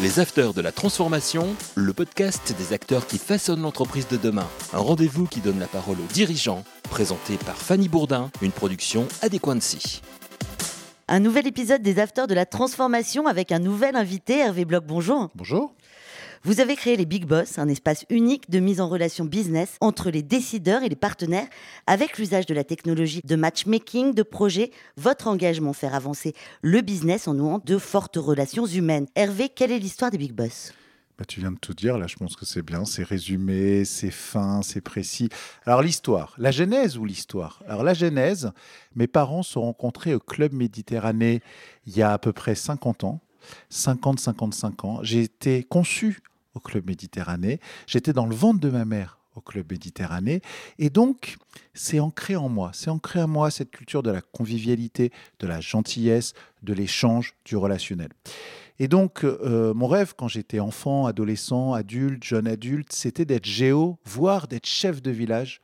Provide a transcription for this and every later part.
Les Afters de la Transformation, le podcast des acteurs qui façonnent l'entreprise de demain. Un rendez-vous qui donne la parole aux dirigeants, présenté par Fanny Bourdin, une production Adéquancy. Un nouvel épisode des Afters de la Transformation avec un nouvel invité, Hervé Bloch. Bonjour. Bonjour. Vous avez créé les Big Boss, un espace unique de mise en relation business entre les décideurs et les partenaires, avec l'usage de la technologie de matchmaking, de projet, votre engagement faire avancer le business en nouant de fortes relations humaines. Hervé, quelle est l'histoire des Big Boss? Bah, tu viens de tout dire, là je pense que c'est bien, c'est résumé, c'est fin, c'est précis. Alors l'histoire, la genèse ou l'histoire? Alors la genèse, mes parents se sont rencontrés au Club Méditerranée il y a à peu près 50 ans. 50-55 ans. J'ai été conçu au Club Méditerranée. J'étais dans le ventre de ma mère au Club Méditerranée. Et donc, c'est ancré en moi. C'est ancré en moi cette culture de la convivialité, de la gentillesse, de l'échange, du relationnel. Et donc, euh, mon rêve quand j'étais enfant, adolescent, adulte, jeune adulte, c'était d'être géo, voire d'être chef de village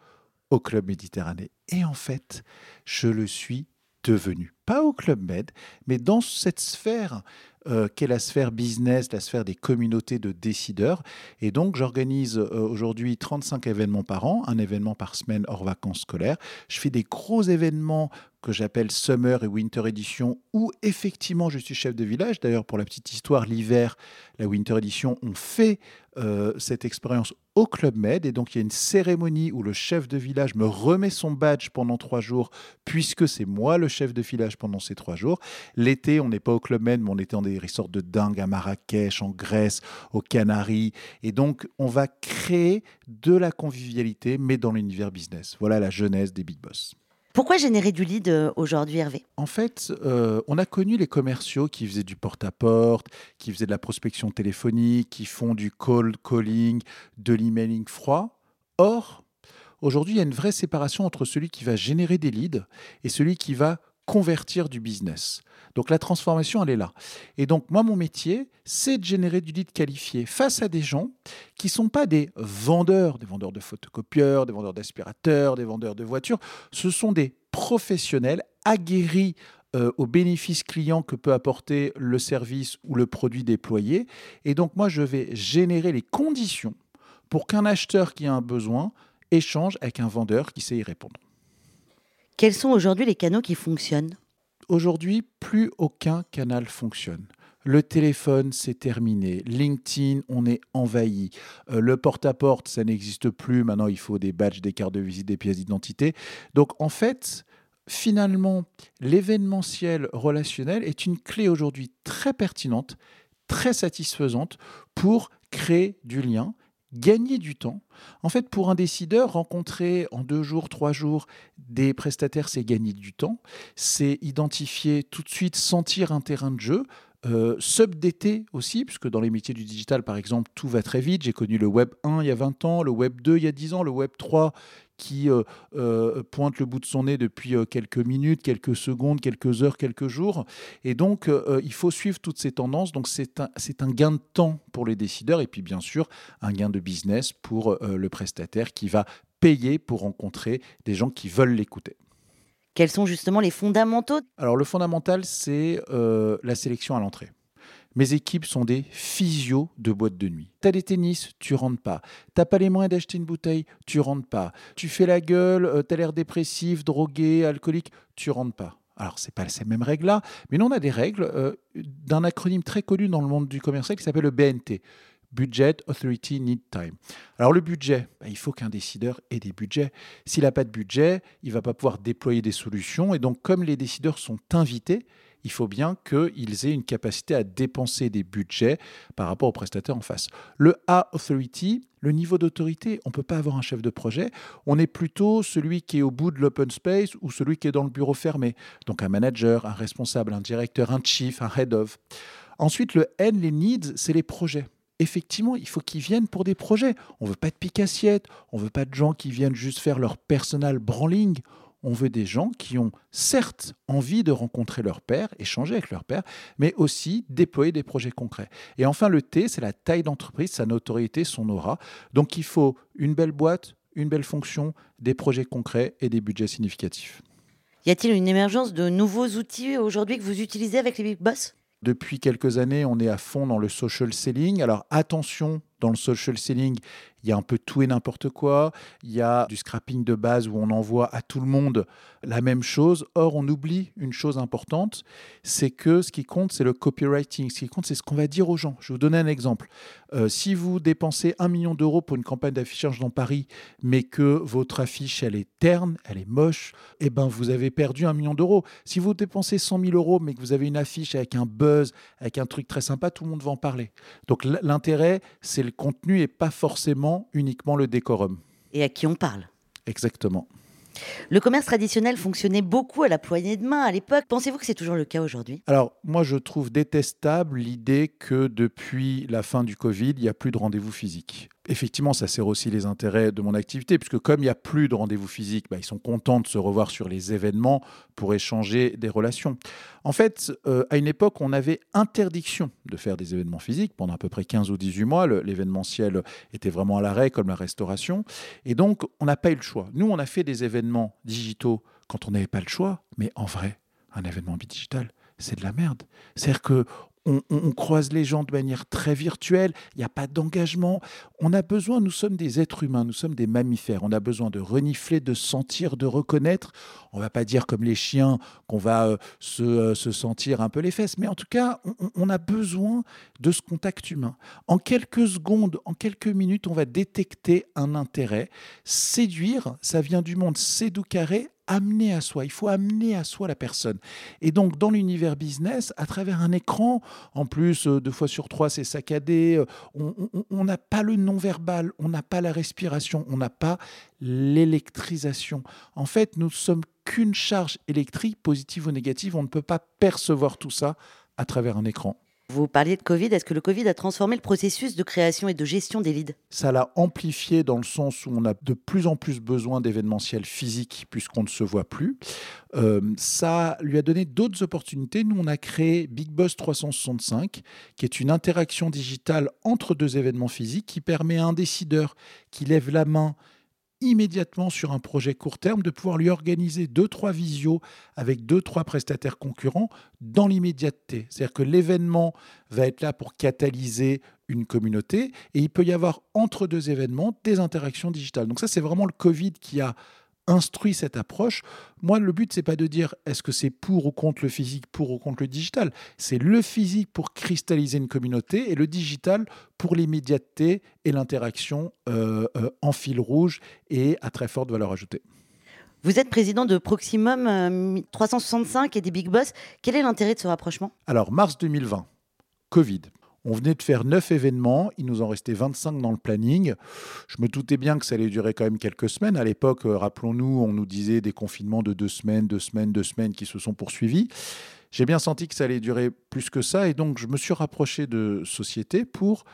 au Club Méditerranée. Et en fait, je le suis devenu. Pas au Club Med, mais dans cette sphère euh, qu'est la sphère business, la sphère des communautés de décideurs. Et donc, j'organise euh, aujourd'hui 35 événements par an, un événement par semaine hors vacances scolaires. Je fais des gros événements que j'appelle Summer et Winter Edition, où effectivement je suis chef de village. D'ailleurs, pour la petite histoire, l'hiver, la Winter Edition, on fait euh, cette expérience au Club Med. Et donc, il y a une cérémonie où le chef de village me remet son badge pendant trois jours, puisque c'est moi le chef de village pendant ces trois jours. L'été, on n'est pas au Club Med, mais on était dans des resorts de dingue à Marrakech, en Grèce, aux Canaries. Et donc, on va créer de la convivialité, mais dans l'univers business. Voilà la jeunesse des Big Boss. Pourquoi générer du lead euh, aujourd'hui, Hervé? En fait, euh, on a connu les commerciaux qui faisaient du porte-à-porte, qui faisaient de la prospection téléphonique, qui font du cold calling, de l'emailing froid. Or, aujourd'hui, il y a une vraie séparation entre celui qui va générer des leads et celui qui va convertir du business. Donc la transformation, elle est là. Et donc moi, mon métier, c'est de générer du lead qualifié face à des gens qui ne sont pas des vendeurs, des vendeurs de photocopieurs, des vendeurs d'aspirateurs, des vendeurs de voitures. Ce sont des professionnels aguerris euh, aux bénéfices clients que peut apporter le service ou le produit déployé. Et donc moi, je vais générer les conditions pour qu'un acheteur qui a un besoin échange avec un vendeur qui sait y répondre. Quels sont aujourd'hui les canaux qui fonctionnent? Aujourd'hui, plus aucun canal fonctionne. Le téléphone, c'est terminé. LinkedIn, on est envahi. Euh, le porte-à-porte, ça n'existe plus. Maintenant, il faut des badges, des cartes de visite, des pièces d'identité. Donc, en fait, finalement, l'événementiel relationnel est une clé aujourd'hui très pertinente, très satisfaisante pour créer du lien gagner du temps. En fait, pour un décideur, rencontrer en deux jours, trois jours des prestataires, c'est gagner du temps. C'est identifier tout de suite, sentir un terrain de jeu. Euh, aussi, puisque dans les métiers du digital, par exemple, tout va très vite. J'ai connu le Web 1 il y a 20 ans, le Web 2 il y a 10 ans, le Web 3 qui euh, euh, pointe le bout de son nez depuis euh, quelques minutes, quelques secondes, quelques heures, quelques jours. Et donc, il faut suivre toutes ces tendances. Donc, c'est un, un, gain de temps pour les décideurs et puis, bien sûr, un gain de business pour le prestataire qui va payer pour rencontrer des gens qui veulent l'écouter. Quels sont justement les fondamentaux? Alors, le fondamental, c'est la sélection à l'entrée. Mes équipes sont des physios de boîte de nuit. T'as des tennis, tu rentres pas. T'as pas les moyens d'acheter une bouteille, tu rentres pas. Tu fais la gueule, euh, t'as l'air dépressif, drogué, alcoolique, tu rentres pas. Alors, ce n'est pas ces mêmes règles-là, mais nous, on a des règles euh, d'un acronyme très connu dans le monde du commercial qui s'appelle le BNT. Budget, Authority, Need Time. Alors le budget, bah, il faut qu'un décideur ait des budgets. S'il n'a pas de budget, il ne va pas pouvoir déployer des solutions. Et donc comme les décideurs sont invités, il faut bien qu'ils aient une capacité à dépenser des budgets par rapport aux prestataires en face. Le A Authority, le niveau d'autorité, on ne peut pas avoir un chef de projet, on est plutôt celui qui est au bout de l'open space ou celui qui est dans le bureau fermé. Donc un manager, un responsable, un directeur, un chief, un head of. Ensuite, le N, les needs, c'est les projets effectivement, il faut qu'ils viennent pour des projets. On ne veut pas de pique-assiette, on ne veut pas de gens qui viennent juste faire leur personal branding on veut des gens qui ont certes envie de rencontrer leur père, échanger avec leur père, mais aussi déployer des projets concrets. Et enfin, le T, c'est la taille d'entreprise, sa notoriété, son aura. Donc il faut une belle boîte, une belle fonction, des projets concrets et des budgets significatifs. Y a-t-il une émergence de nouveaux outils aujourd'hui que vous utilisez avec les Big Boss? Depuis quelques années, on est à fond dans le social selling. Alors attention, dans le social selling, il y a un peu tout et n'importe quoi. Il y a du scrapping de base où on envoie à tout le monde la même chose. Or, on oublie une chose importante, c'est que ce qui compte, c'est le copywriting. Ce qui compte, c'est ce qu'on va dire aux gens. Je vais vous donner un exemple. Euh, si vous dépensez un million d'euros pour une campagne d'affichage dans Paris, mais que votre affiche, elle est terne, elle est moche, eh ben, vous avez perdu un million d'euros. Si vous dépensez 100 000 euros, mais que vous avez une affiche avec un buzz, avec un truc très sympa, tout le monde va en parler. Donc, l'intérêt, c'est le contenu et pas forcément uniquement le décorum. Et à qui on parle Exactement. Le commerce traditionnel fonctionnait beaucoup à la poignée de main à l'époque. Pensez-vous que c'est toujours le cas aujourd'hui? Alors, moi, je trouve détestable l'idée que depuis la fin du Covid, il n'y a plus de rendez-vous physiques effectivement, ça sert aussi les intérêts de mon activité, puisque comme il n'y a plus de rendez-vous physiques, bah, ils sont contents de se revoir sur les événements pour échanger des relations. En fait, euh, à une époque, on avait interdiction de faire des événements physiques pendant à peu près 15 ou 18 mois. L'événementiel était vraiment à l'arrêt, comme la restauration. Et donc, on n'a pas eu le choix. Nous, on a fait des événements digitaux quand on n'avait pas le choix, mais en vrai, un événement digital, c'est de la merde. C'est-à-dire que on, croise les gens de manière très virtuelle, il n'y a pas d'engagement. On a besoin, nous sommes des êtres humains, nous sommes des mammifères, on a besoin de renifler, de sentir, de reconnaître. On va pas dire comme les chiens qu'on va euh, euh, se, sentir un peu les fesses, mais en tout cas, on, a besoin de ce contact humain. En quelques secondes, en quelques minutes, on va détecter un intérêt. Séduire, ça vient du monde sédou carré, amener à soi, il faut amener à soi la personne. Et donc dans l'univers business, à travers un écran, en plus euh, deux fois sur trois c'est saccadé, euh, on n'a pas le non-verbal, on n'a pas la respiration, on n'a pas l'électrisation. En fait, nous sommes qu'une charge électrique, positive ou négative, on ne peut pas percevoir tout ça à travers un écran. Vous parliez de Covid. Est-ce que le Covid a transformé le processus de création et de gestion des leads? Ça l'a amplifié dans le sens où on a de plus en plus besoin d'événementiels physiques puisqu'on ne se voit plus. Euh, ça lui a donné d'autres opportunités. Nous, on a créé Big Boss 365, qui est une interaction digitale entre deux événements physiques qui permet à un décideur qui lève la main immédiatement sur un projet court terme, de pouvoir lui organiser deux, trois visios avec deux, trois prestataires concurrents dans l'immédiateté. C'est-à-dire que l'événement va être là pour catalyser une communauté et il peut y avoir entre deux événements des interactions digitales. Donc ça, c'est vraiment le Covid qui a instruit cette approche. Moi, le but, c'est pas de dire est-ce que c'est pour ou contre le physique, pour ou contre le digital. C'est le physique pour cristalliser une communauté et le digital pour l'immédiateté et l'interaction euh, euh, en fil rouge et à très forte valeur ajoutée. Vous êtes président de Proximum 365 euh, et des Big Boss. Quel est l'intérêt de ce rapprochement? Alors, mars 2020, Covid. On venait de faire neuf événements, il nous en restait 25 dans le planning. Je me doutais bien que ça allait durer quand même quelques semaines. À l'époque, euh, rappelons-nous, on nous disait des confinements de deux semaines, deux semaines, deux semaines qui se sont poursuivis. J'ai bien senti que ça allait durer plus que ça et donc je me suis rapproché de sociétés pour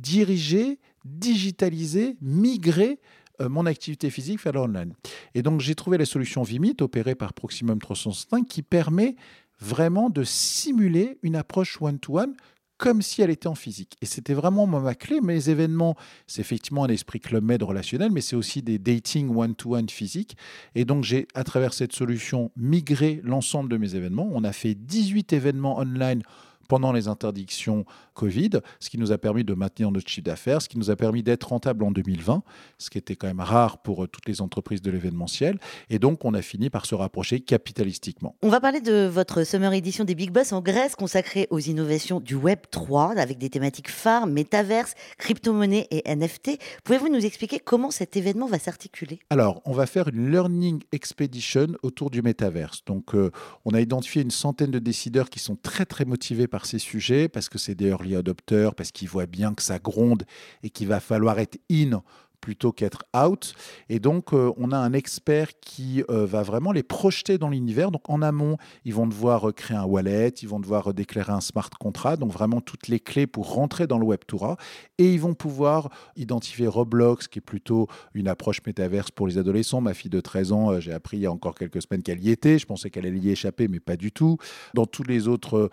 diriger, digitaliser, migrer euh, mon activité physique vers l'online. Et donc j'ai trouvé la solution Vimit opérée par Proximum 365 qui permet vraiment de simuler une approche one-to-one comme si elle était en physique. Et c'était vraiment ma clé. Mes événements, c'est effectivement un esprit club med relationnel, mais c'est aussi des dating one-to-one physiques. Et donc, j'ai, à travers cette solution, migré l'ensemble de mes événements. On a fait 18 événements online pendant les interdictions Covid, ce qui nous a permis de maintenir notre chiffre d'affaires, ce qui nous a permis d'être rentable en 2020, ce qui était quand même rare pour euh, toutes les entreprises de l'événementiel. Et donc, on a fini par se rapprocher capitalistiquement. On va parler de votre Summer Edition des Big Boss en Grèce, consacrée aux innovations du Web 3, avec des thématiques phares, métaverse, crypto-monnaie et NFT. Pouvez-vous nous expliquer comment cet événement va s'articuler? Alors, on va faire une Learning Expedition autour du métaverse. Donc, euh, on a identifié une centaine de décideurs qui sont très, très motivés par ces sujets, parce que c'est des early adopters, parce qu'ils voient bien que ça gronde et qu'il va falloir être in plutôt qu'être out. Et donc, euh, on a un expert qui euh, va vraiment les projeter dans l'univers. Donc, en amont, ils vont devoir euh, créer un wallet, ils vont devoir déclarer un smart contract, donc vraiment toutes les clés pour rentrer dans le Web Toura. Et ils vont pouvoir identifier Roblox, qui est plutôt une approche métaverse pour les adolescents. Ma fille de 13 ans, j'ai appris il y a encore quelques semaines qu'elle y était. Je pensais qu'elle allait y échapper, mais pas du tout. Dans tous les autres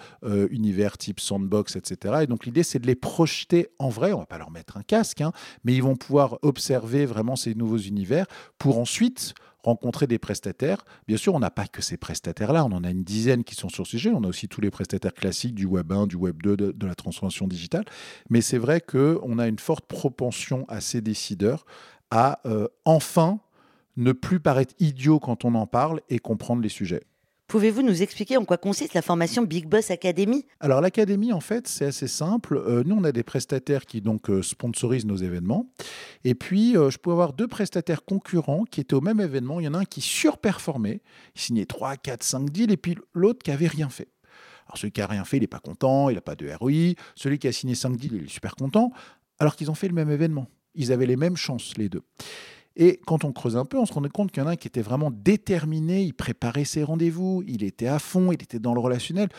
univers type sandbox, etc. Et donc, l'idée, c'est de les projeter en vrai. On va pas leur mettre un casque, hein, mais ils vont pouvoir observer vraiment ces nouveaux univers pour ensuite rencontrer des prestataires. Bien sûr, on n'a pas que ces prestataires-là, on en a une dizaine qui sont sur ce sujet. On a aussi tous les prestataires classiques du Web 1, du Web 2, de, de la transformation digitale. Mais c'est vrai qu'on a une forte propension à ces décideurs à euh, enfin ne plus paraître idiot quand on en parle et comprendre les sujets. Pouvez-vous nous expliquer en quoi consiste la formation Big Boss Academy? Alors l'académie, en fait, c'est assez simple. Euh, nous, on a des prestataires qui donc euh, sponsorisent nos événements. Et puis, euh, je peux avoir deux prestataires concurrents qui étaient au même événement. Il y en a un qui surperformait, il signait 3, 4, 5 deals, et puis l'autre qui avait rien fait. Alors celui qui a rien fait, il n'est pas content, il n'a pas de ROI. Celui qui a signé 5 deals, il est super content, alors qu'ils ont fait le même événement. Ils avaient les mêmes chances, les deux. Et quand on creuse un peu, on se rendait compte qu'il y en a un qui était vraiment déterminé, il préparait ses rendez-vous, il était à fond, il était dans le relationnel.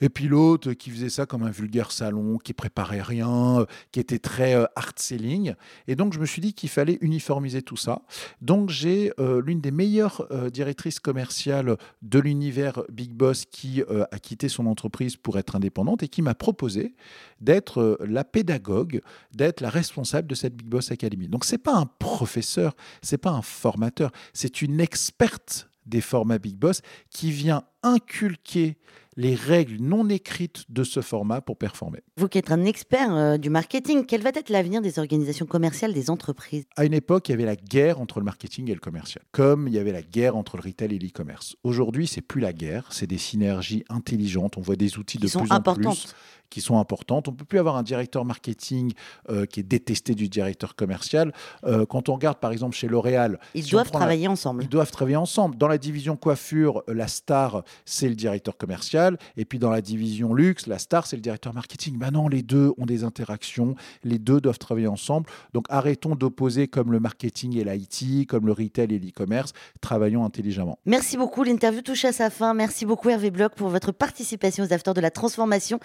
Et puis l'autre qui faisait ça comme un vulgaire salon, qui préparait rien, euh, qui était très euh, hard selling. Et donc je me suis dit qu'il fallait uniformiser tout ça. Donc j'ai euh, l'une des meilleures directrices commerciales de l'univers Big Boss qui a quitté son entreprise pour être indépendante et qui m'a proposé d'être la pédagogue, d'être la responsable de cette Big Boss Academy. Donc c'est pas un professeur, c'est pas un formateur, c'est une experte des formats Big Boss qui vient inculquer les règles non écrites de ce format pour performer. Vous qui êtes un expert euh, du marketing, quel va être l'avenir des organisations commerciales des entreprises? À une époque, il y avait la guerre entre le marketing et le commercial, comme il y avait la guerre entre le retail et l'e-commerce. Aujourd'hui, c'est plus la guerre, c'est des synergies intelligentes. On voit des outils de plus en plus qui sont importantes. On peut plus avoir un directeur marketing euh, qui est détesté du directeur commercial. Euh, quand on regarde par exemple chez L'Oréal, Ils si doivent la- travailler ensemble. Ils doivent travailler ensemble. Dans la division coiffure, la star, c'est le directeur commercial. Et puis dans la division luxe, la star, c'est le directeur marketing. Ben non, les deux ont des interactions. Les deux doivent travailler ensemble. Donc arrêtons d'opposer comme le marketing et l'IT, comme le retail et l'e-commerce. Travaillons intelligemment. Merci beaucoup, l'interview touche à sa fin. Merci beaucoup Hervé Bloch pour votre participation aux Afters de la Transformation.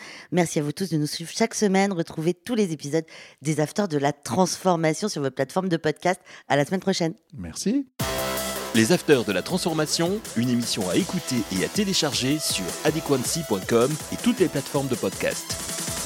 Merci à vous tous de nous suivre chaque semaine. Retrouvez tous les épisodes des Afters de la Transformation sur vos plateformes de podcast. À la semaine prochaine. Merci. Les Afters de la Transformation, une émission à écouter et à télécharger sur adequancy.com et toutes les plateformes de podcast.